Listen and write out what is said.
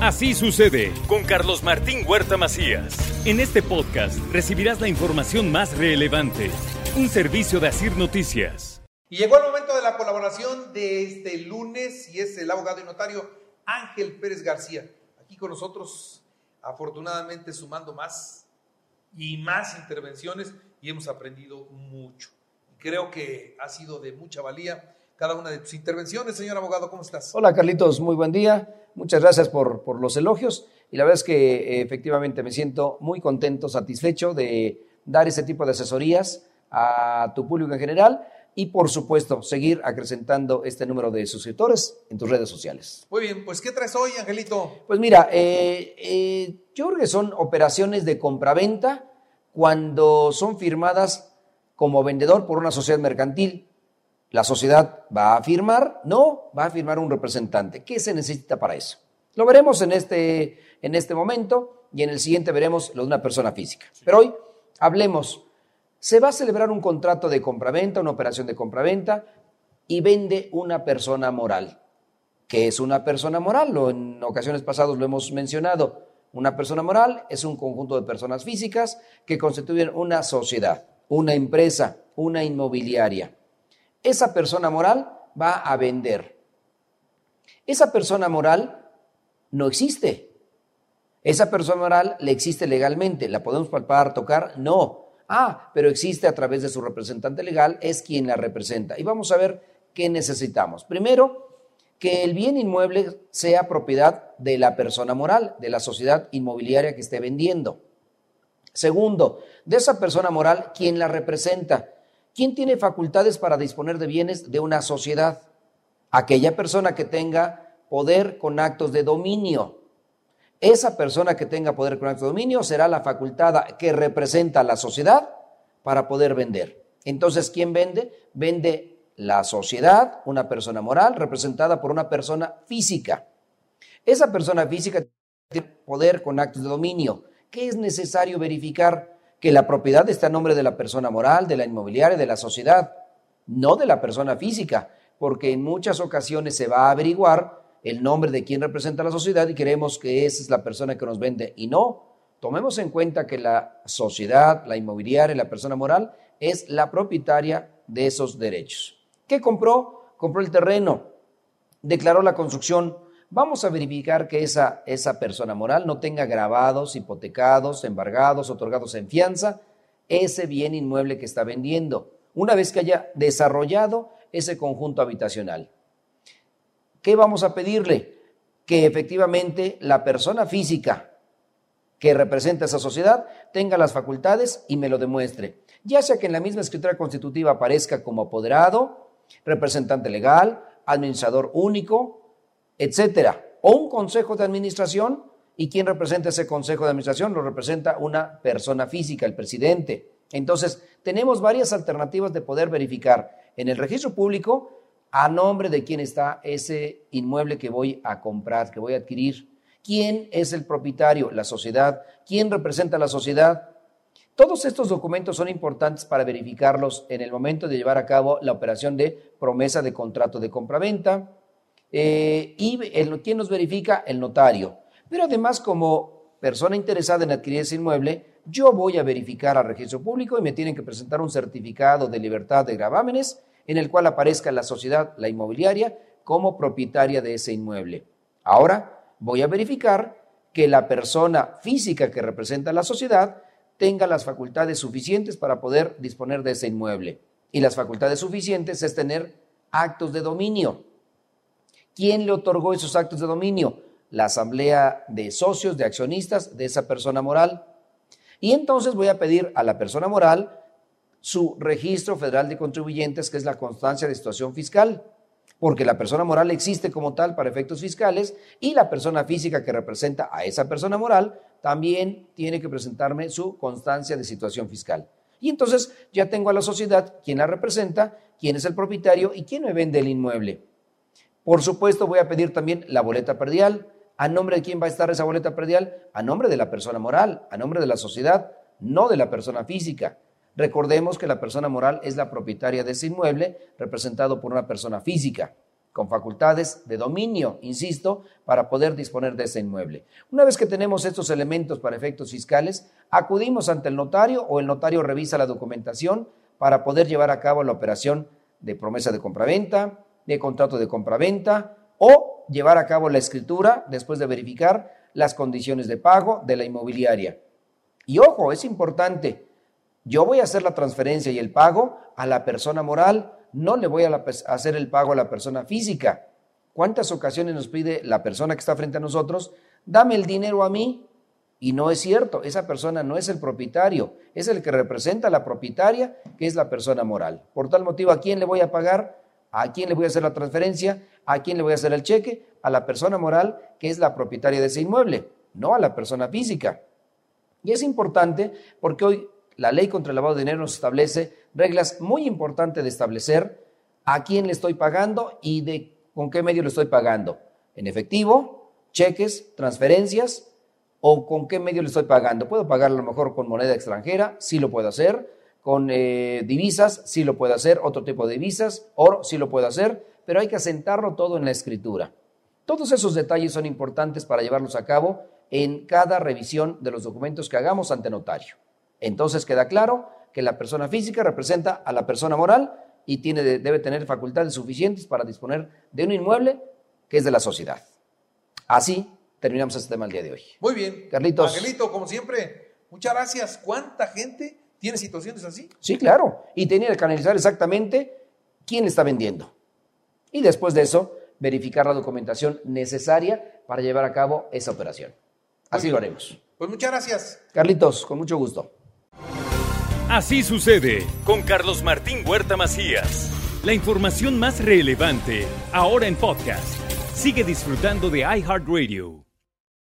Así sucede con Carlos Martín Huerta Macías. En este podcast recibirás la información más relevante. Un servicio de Asir Noticias. Y llegó el momento de la colaboración de este lunes y es el abogado y notario Ángel Pérez García. Aquí con nosotros, afortunadamente sumando más y más intervenciones y hemos aprendido mucho. Creo que ha sido de mucha valía cada una de tus intervenciones. Señor abogado, ¿cómo estás? Hola Carlitos, muy buen día. Muchas gracias por, por los elogios y la verdad es que eh, efectivamente me siento muy contento, satisfecho de dar ese tipo de asesorías a tu público en general y por supuesto seguir acrecentando este número de suscriptores en tus redes sociales. Muy bien, pues ¿qué traes hoy, Angelito? Pues mira, eh, eh, yo creo que son operaciones de compraventa cuando son firmadas como vendedor por una sociedad mercantil la sociedad va a firmar, no, va a firmar un representante. ¿Qué se necesita para eso? Lo veremos en este, en este momento y en el siguiente veremos lo de una persona física. Pero hoy hablemos, se va a celebrar un contrato de compraventa, una operación de compraventa y vende una persona moral. ¿Qué es una persona moral? Lo, en ocasiones pasadas lo hemos mencionado. Una persona moral es un conjunto de personas físicas que constituyen una sociedad, una empresa, una inmobiliaria esa persona moral va a vender. Esa persona moral no existe. Esa persona moral le existe legalmente. ¿La podemos palpar, tocar? No. Ah, pero existe a través de su representante legal, es quien la representa. Y vamos a ver qué necesitamos. Primero, que el bien inmueble sea propiedad de la persona moral, de la sociedad inmobiliaria que esté vendiendo. Segundo, de esa persona moral, quien la representa. ¿Quién tiene facultades para disponer de bienes de una sociedad? Aquella persona que tenga poder con actos de dominio. Esa persona que tenga poder con actos de dominio será la facultada que representa a la sociedad para poder vender. Entonces, ¿quién vende? Vende la sociedad, una persona moral representada por una persona física. Esa persona física tiene poder con actos de dominio. ¿Qué es necesario verificar? Que la propiedad está a nombre de la persona moral, de la inmobiliaria, de la sociedad, no de la persona física, porque en muchas ocasiones se va a averiguar el nombre de quien representa la sociedad y queremos que esa es la persona que nos vende. Y no, tomemos en cuenta que la sociedad, la inmobiliaria, la persona moral es la propietaria de esos derechos. ¿Qué compró? Compró el terreno, declaró la construcción, vamos a verificar que esa, esa persona moral no tenga grabados, hipotecados, embargados, otorgados en fianza, ese bien inmueble que está vendiendo, una vez que haya desarrollado ese conjunto habitacional. ¿Qué vamos a pedirle? Que efectivamente la persona física que representa esa sociedad tenga las facultades y me lo demuestre, ya sea que en la misma escritura constitutiva aparezca como apoderado, representante legal, administrador único, etcétera. O un consejo de administración, y quien representa ese consejo de administración lo representa una persona física, el presidente. Entonces, tenemos varias alternativas de poder verificar en el registro público a nombre de quién está ese inmueble que voy a comprar, que voy a adquirir. ¿Quién es el propietario? La sociedad. ¿Quién representa la sociedad? Todos estos documentos son importantes para verificarlos en el momento de llevar a cabo la operación de promesa de contrato de compraventa, eh, y el, ¿quién nos verifica? El notario. Pero además, como persona interesada en adquirir ese inmueble, yo voy a verificar al registro público y me tienen que presentar un certificado de libertad de gravámenes en el cual aparezca la sociedad, la inmobiliaria, como propietaria de ese inmueble. Ahora voy a verificar que la persona física que representa la sociedad tenga las facultades suficientes para poder disponer de ese inmueble. Y las facultades suficientes es tener actos de dominio. ¿Quién le otorgó esos actos de dominio? La asamblea de socios, de accionistas de esa persona moral. Y entonces voy a pedir a la persona moral su registro federal de contribuyentes, que es la constancia de situación fiscal, porque la persona moral existe como tal para efectos fiscales y la persona física que representa a esa persona moral también tiene que presentarme su constancia de situación fiscal. Y entonces ya tengo a la sociedad, quién la representa, quién es el propietario y quién me vende el inmueble. Por supuesto, voy a pedir también la boleta perdial. ¿A nombre de quién va a estar esa boleta perdial? A nombre de la persona moral, a nombre de la sociedad, no de la persona física. Recordemos que la persona moral es la propietaria de ese inmueble representado por una persona física. con facultades de dominio, insisto, para poder disponer de ese inmueble. Una vez que tenemos estos elementos para efectos fiscales, acudimos ante el notario o el notario revisa la documentación para poder llevar a cabo la operación de promesa de compraventa, de contrato de compraventa o llevar a cabo la escritura después de verificar las condiciones de pago de la inmobiliaria. Y ojo, es importante, yo voy a hacer la transferencia y el pago a la persona moral, no le voy a hacer el pago a la persona física. ¿Cuántas ocasiones nos pide la persona que está frente a nosotros, dame el dinero a mí? Y no es cierto, esa persona no es el propietario, es el que representa a la propietaria, que es la persona moral. Por tal motivo, ¿a quién le voy a pagar? ¿A quién le voy a hacer la transferencia? ¿A quién le voy a hacer el cheque? A la persona moral, que es la propietaria de ese inmueble, no a la persona física. Y es importante porque hoy la ley contra el lavado de dinero nos establece reglas muy importantes de establecer a quién le estoy pagando y de con qué medio le estoy pagando. En efectivo, cheques, transferencias o con qué medio le estoy pagando. Puedo pagar a lo mejor con moneda extranjera, sí lo puedo hacer. Con eh, divisas, sí lo puedo hacer. Otro tipo de divisas, oro, sí lo puedo hacer. Pero hay que asentarlo todo en la escritura. Todos esos detalles son importantes para llevarlos a cabo en cada revisión de los documentos que hagamos ante notario. Entonces queda claro que la persona física representa a la persona moral y tiene, debe tener facultades suficientes para disponer de un inmueble que es de la sociedad. Así terminamos este tema el día de hoy. Muy bien. Carlitos. Angelito, como siempre, muchas gracias. ¿Cuánta gente tiene situaciones así? Sí, claro. Y tenía que canalizar exactamente quién está vendiendo. Y después de eso, verificar la documentación necesaria para llevar a cabo esa operación. Así lo haremos. Pues muchas gracias. Carlitos, con mucho gusto. Así sucede con Carlos Martín Huerta Macías. La información más relevante, ahora en podcast. Sigue disfrutando de iHeartRadio.